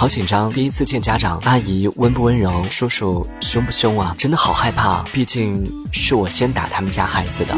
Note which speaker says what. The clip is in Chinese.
Speaker 1: 好紧张，第一次见家长，阿姨温不温柔，叔叔凶不凶啊，真的好害怕，毕竟是我先打他们家孩子的。